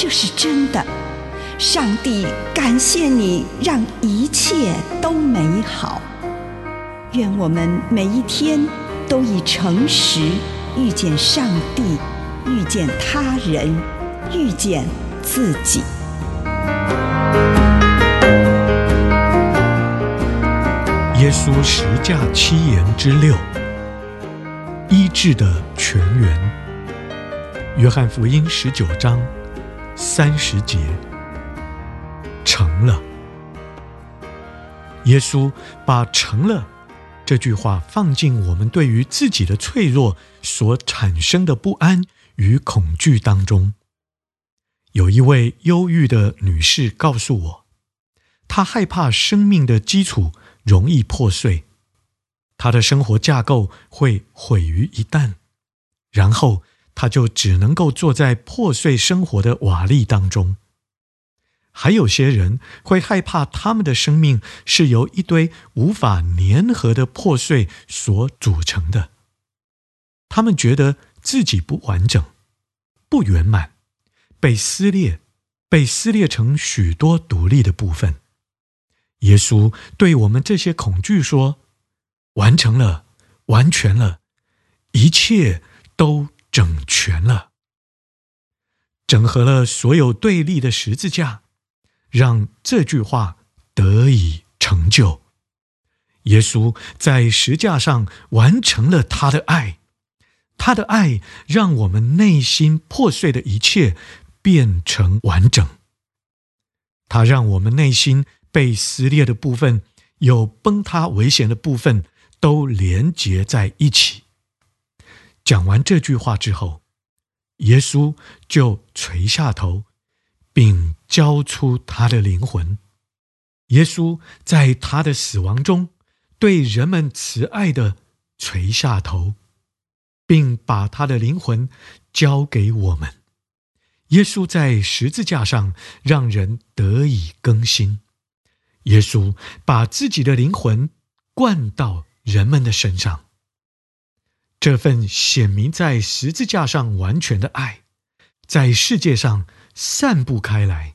这是真的。上帝感谢你，让一切都美好。愿我们每一天都以诚实遇见上帝，遇见他人，遇见自己。耶稣十架七言之六，医治的泉源。约翰福音十九章三十节，成了。耶稣把“成了”这句话放进我们对于自己的脆弱所产生的不安与恐惧当中。有一位忧郁的女士告诉我，她害怕生命的基础容易破碎，她的生活架构会毁于一旦，然后他就只能够坐在破碎生活的瓦砾当中。还有些人会害怕他们的生命是由一堆无法粘合的破碎所组成的，他们觉得自己不完整、不圆满，被撕裂，被撕裂成许多独立的部分。耶稣对我们这些恐惧说：“完成了，完全了，一切都整全了，整合了所有对立的十字架，让这句话得以成就。耶稣在十架上完成了他的爱，他的爱让我们内心破碎的一切变成完整，他让我们内心。”被撕裂的部分，有崩塌危险的部分，都连结在一起。讲完这句话之后，耶稣就垂下头，并交出他的灵魂。耶稣在他的死亡中，对人们慈爱地垂下头，并把他的灵魂交给我们。耶稣在十字架上，让人得以更新。耶稣把自己的灵魂灌到人们的身上，这份显明在十字架上完全的爱，在世界上散布开来，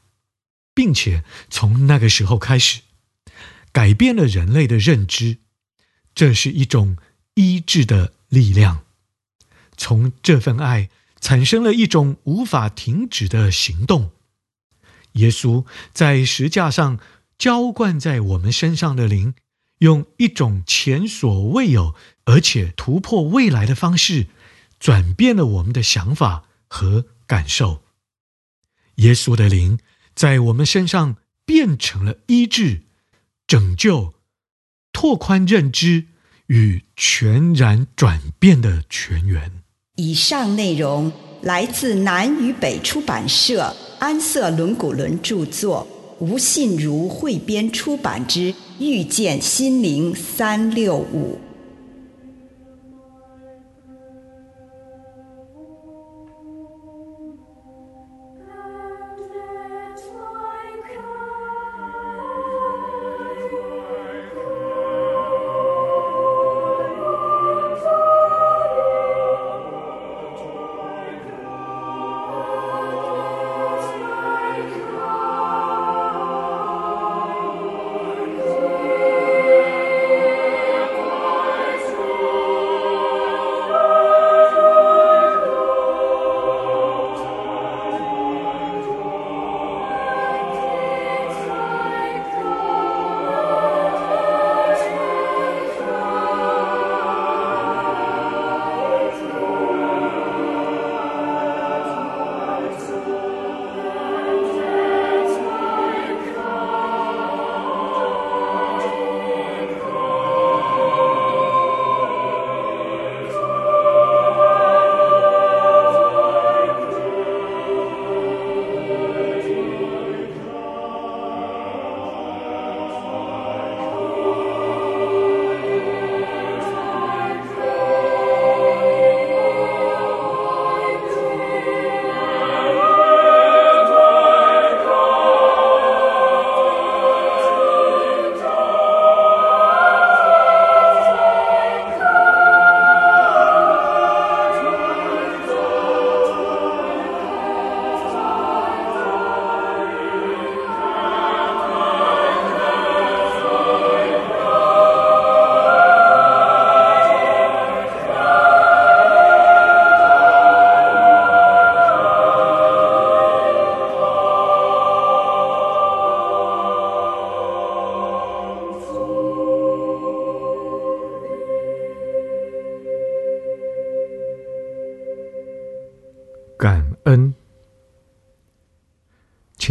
并且从那个时候开始，改变了人类的认知。这是一种医治的力量，从这份爱产生了一种无法停止的行动。耶稣在十架上。浇灌在我们身上的灵，用一种前所未有而且突破未来的方式，转变了我们的想法和感受。耶稣的灵在我们身上变成了医治、拯救、拓宽认知与全然转变的泉源。以上内容来自南与北出版社安瑟伦古伦著作。吴信如汇编出版之《遇见心灵三六五》。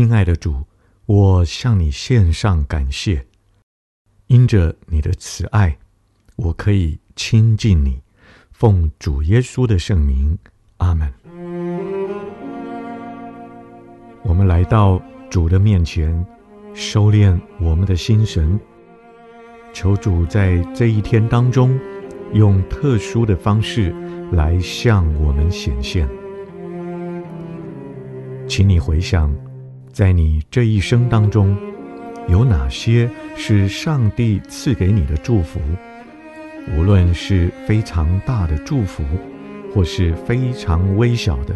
亲爱的主，我向你献上感谢，因着你的慈爱，我可以亲近你。奉主耶稣的圣名，阿门。我们来到主的面前，收敛我们的心神，求主在这一天当中，用特殊的方式来向我们显现。请你回想，在你这一生当中，有哪些是上帝赐给你的祝福？无论是非常大的祝福，或是非常微小的，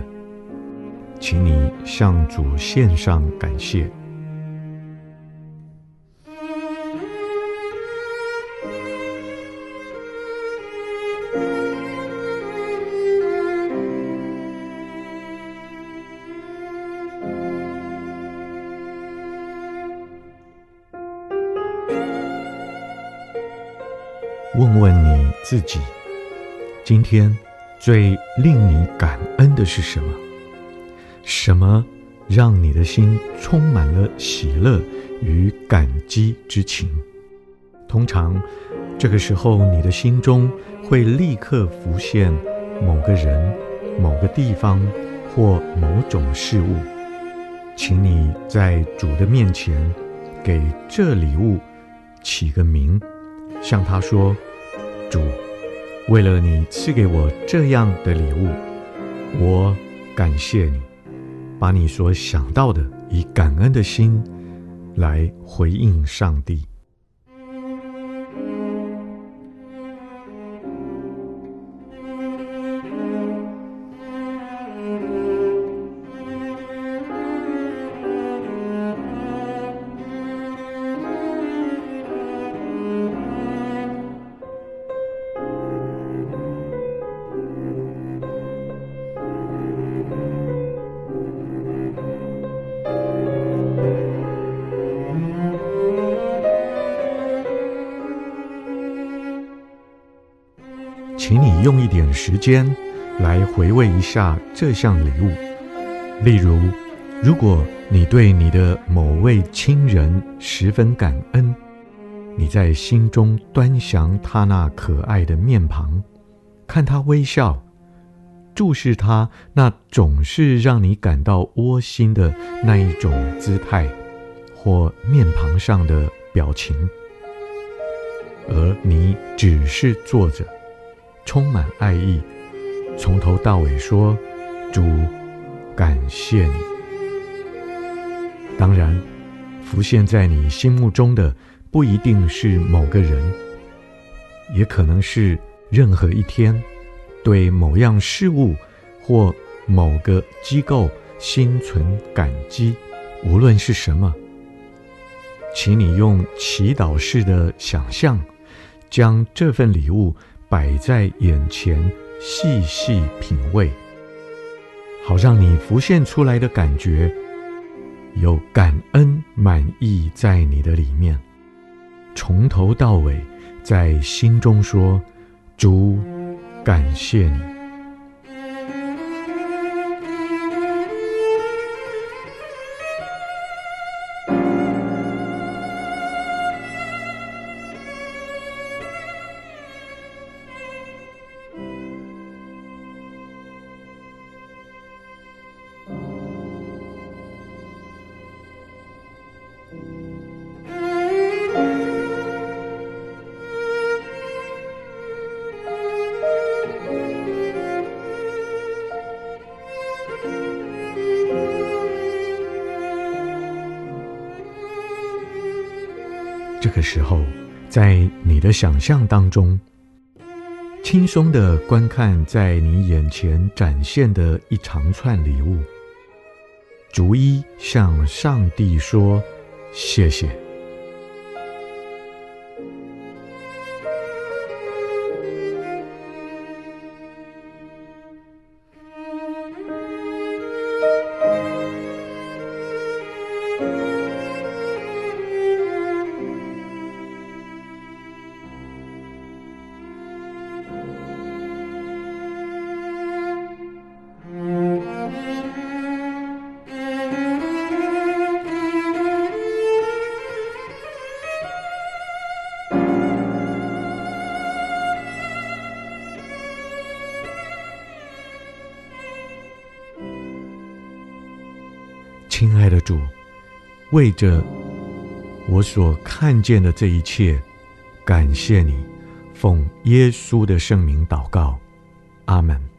请你向主献上感谢。问问你自己，今天最令你感恩的是什么？什么让你的心充满了喜乐与感激之情？通常，这个时候你的心中会立刻浮现某个人、某个地方或某种事物。请你在主的面前给这礼物起个名。向他说：“主，为了你赐给我这样的礼物，我感谢你。把你所想到的，以感恩的心来回应上帝。”用一点时间来回味一下这项礼物。例如，如果你对你的某位亲人十分感恩，你在心中端详他那可爱的面庞，看他微笑，注视他那总是让你感到窝心的那一种姿态或面庞上的表情，而你只是坐着。充满爱意，从头到尾说：“主，感谢你。”当然，浮现在你心目中的不一定是某个人，也可能是任何一天对某样事物或某个机构心存感激，无论是什么，请你用祈祷式的想象，将这份礼物。摆在眼前，细细品味，好让你浮现出来的感觉有感恩、满意在你的里面，从头到尾在心中说：“主，感谢你。”的时候，在你的想象当中，轻松的观看在你眼前展现的一长串礼物，逐一向上帝说谢谢。的主，为着我所看见的这一切，感谢你，奉耶稣的圣名祷告，阿门。